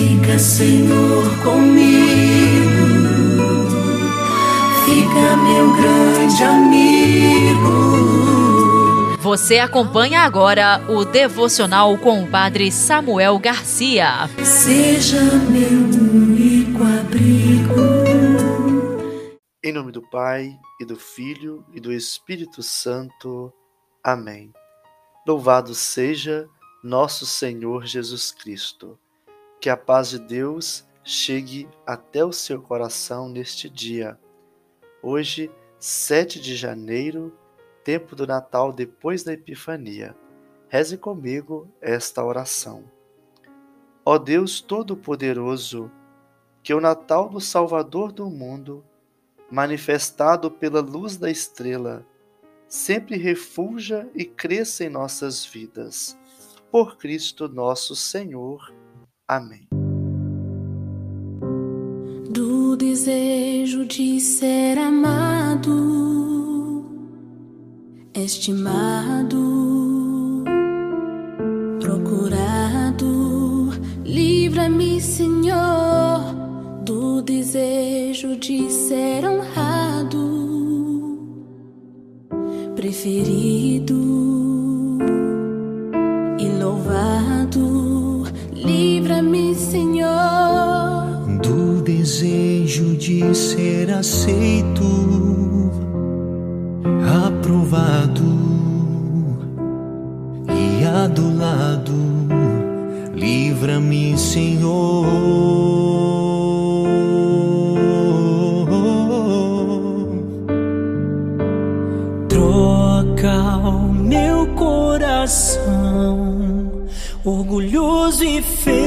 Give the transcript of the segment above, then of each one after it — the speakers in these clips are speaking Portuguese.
Fica, Senhor, comigo. Fica, meu grande amigo. Você acompanha agora o devocional com o Padre Samuel Garcia. Seja meu único abrigo. Em nome do Pai, e do Filho, e do Espírito Santo. Amém. Louvado seja nosso Senhor Jesus Cristo. Que a paz de Deus chegue até o seu coração neste dia. Hoje, 7 de janeiro, tempo do Natal depois da Epifania. Reze comigo esta oração. Ó Deus Todo-Poderoso, que o Natal do Salvador do mundo, manifestado pela luz da estrela, sempre refulja e cresça em nossas vidas. Por Cristo nosso Senhor. Amém. Do desejo de ser amado, estimado, procurado, livra-me, Senhor, do desejo de ser honrado, preferido desejo de ser aceito, aprovado e adulado. Livra-me, Senhor. Troca o meu coração, orgulhoso e ferido,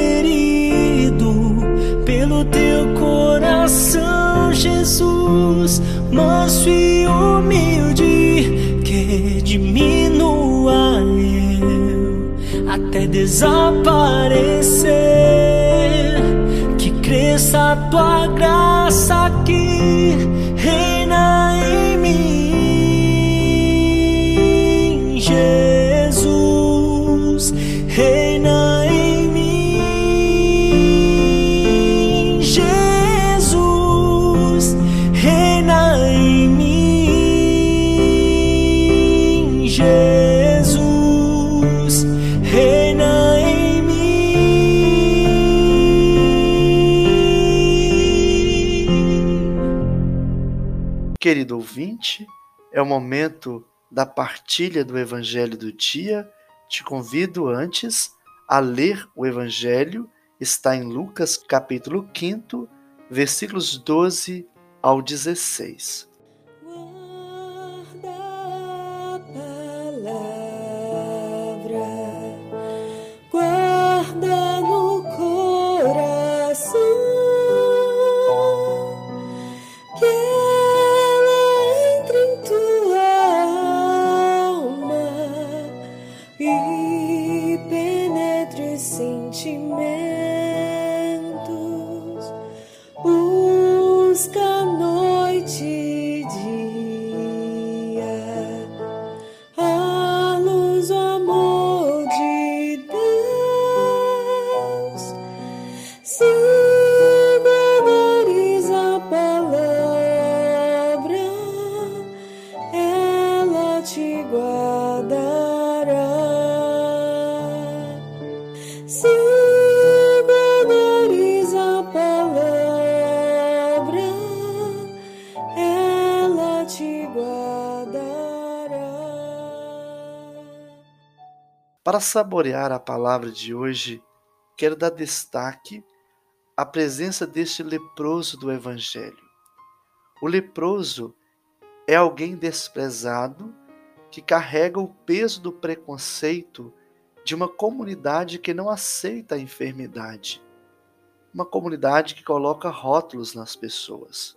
coração, Jesus, manso e humilde, que diminua eu até desaparecer, que cresça a tua graça ouvinte, é o momento da partilha do Evangelho do dia. Te convido antes a ler o Evangelho, está em Lucas capítulo 5, versículos 12 ao 16. Noite Para saborear a palavra de hoje, quero dar destaque à presença deste leproso do Evangelho. O leproso é alguém desprezado que carrega o peso do preconceito de uma comunidade que não aceita a enfermidade, uma comunidade que coloca rótulos nas pessoas.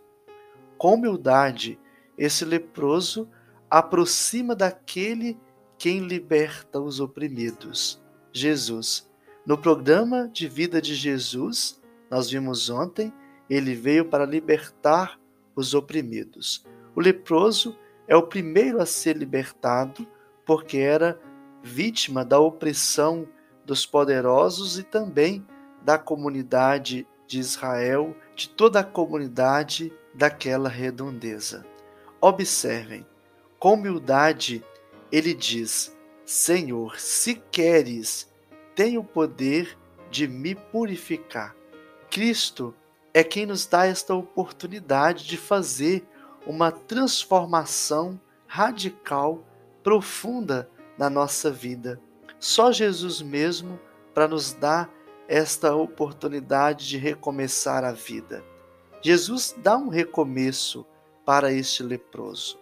Com humildade, esse leproso aproxima daquele quem liberta os oprimidos, Jesus. No programa de vida de Jesus, nós vimos ontem, ele veio para libertar os oprimidos. O leproso é o primeiro a ser libertado porque era vítima da opressão dos poderosos e também da comunidade de Israel, de toda a comunidade daquela redondeza. Observem, com humildade, ele diz: Senhor, se queres, tem o poder de me purificar. Cristo é quem nos dá esta oportunidade de fazer uma transformação radical, profunda na nossa vida. Só Jesus mesmo para nos dar esta oportunidade de recomeçar a vida. Jesus dá um recomeço para este leproso.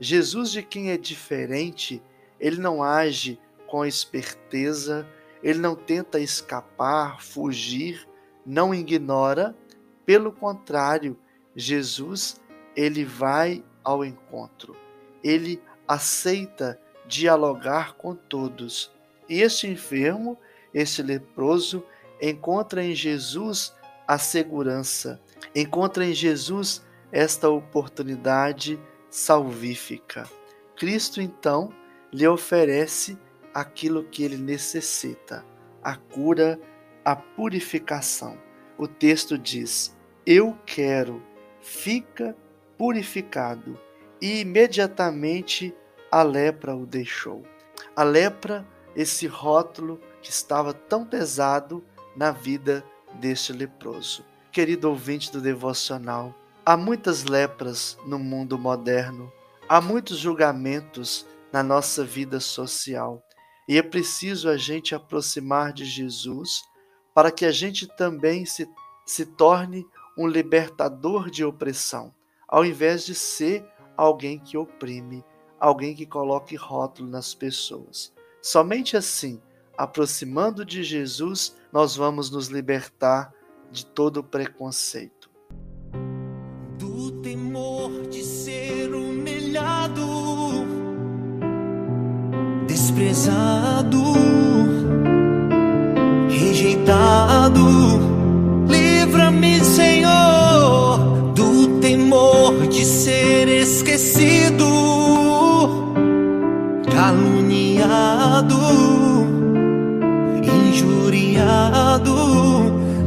Jesus, de quem é diferente, ele não age com esperteza, ele não tenta escapar, fugir, não ignora, pelo contrário, Jesus, ele vai ao encontro. Ele aceita dialogar com todos. E este enfermo, este leproso, encontra em Jesus a segurança, encontra em Jesus esta oportunidade salvífica. Cristo então lhe oferece aquilo que ele necessita: a cura, a purificação. O texto diz: Eu quero, fica purificado. E imediatamente a lepra o deixou. A lepra, esse rótulo que estava tão pesado na vida deste leproso. Querido ouvinte do devocional, há muitas lepras no mundo moderno, há muitos julgamentos na nossa vida social e é preciso a gente aproximar de Jesus para que a gente também se, se torne um libertador de opressão, ao invés de ser alguém que oprime, alguém que coloque rótulo nas pessoas. Somente assim aproximando de Jesus, nós vamos nos libertar de todo preconceito. Desprezado, rejeitado, livra-me, Senhor, do temor de ser esquecido, caluniado injuriado.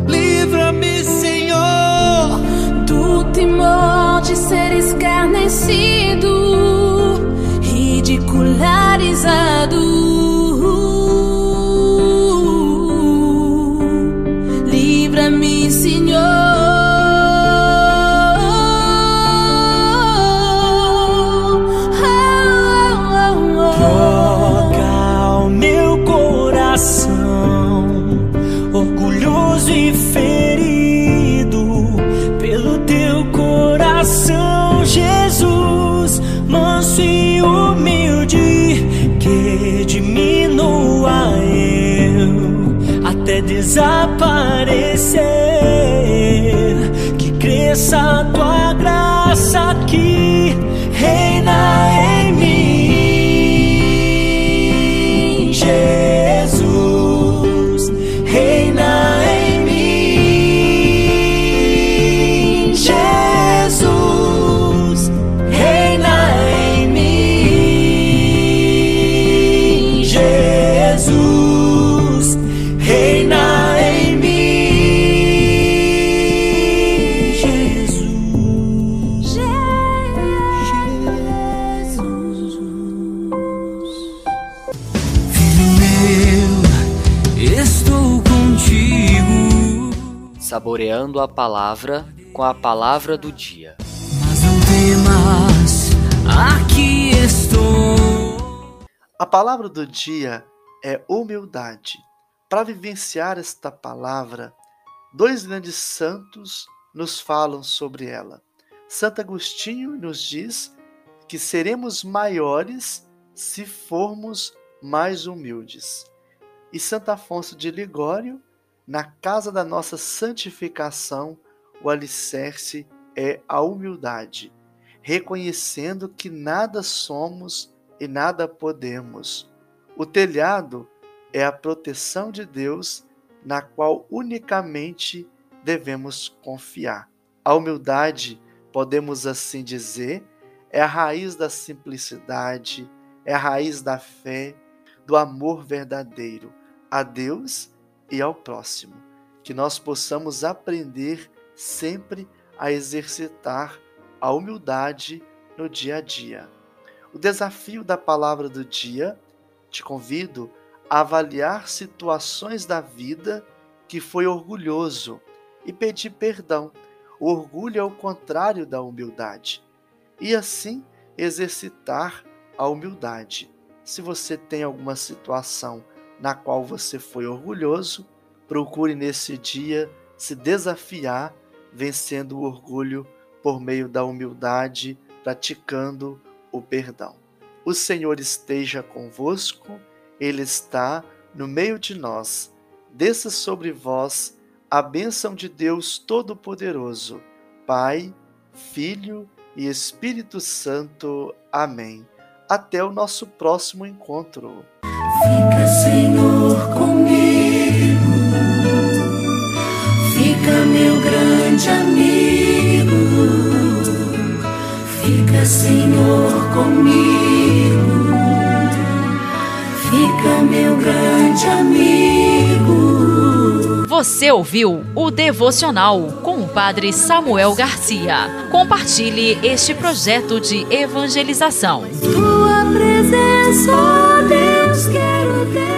Livra-me, Senhor, do temor de ser escarnecido, desaparecer. Que cresça a tua graça que reina saboreando a palavra com a palavra do dia. Mas não temas, aqui estou. A palavra do dia é humildade. Para vivenciar esta palavra, dois grandes santos nos falam sobre ela. Santo Agostinho nos diz que seremos maiores se formos mais humildes. E Santo Afonso de Ligório na casa da nossa santificação, o alicerce é a humildade, reconhecendo que nada somos e nada podemos. O telhado é a proteção de Deus na qual unicamente devemos confiar. A humildade, podemos assim dizer, é a raiz da simplicidade, é a raiz da fé, do amor verdadeiro a Deus e ao próximo. que nós possamos aprender sempre a exercitar a humildade no dia a dia. O desafio da palavra do dia, te convido a avaliar situações da vida que foi orgulhoso e pedir perdão. O orgulho é o contrário da humildade. E assim exercitar a humildade. Se você tem alguma situação na qual você foi orgulhoso, procure nesse dia se desafiar, vencendo o orgulho por meio da humildade, praticando o perdão. O Senhor esteja convosco, Ele está no meio de nós. Desça sobre vós a bênção de Deus Todo-Poderoso, Pai, Filho e Espírito Santo. Amém. Até o nosso próximo encontro. Fica, Senhor, comigo. Fica, meu grande amigo. Fica, Senhor, comigo. Fica, meu grande amigo. Você ouviu o devocional com o Padre Samuel Garcia. Compartilhe este projeto de evangelização. Tua presença, ó Deus, quero ter.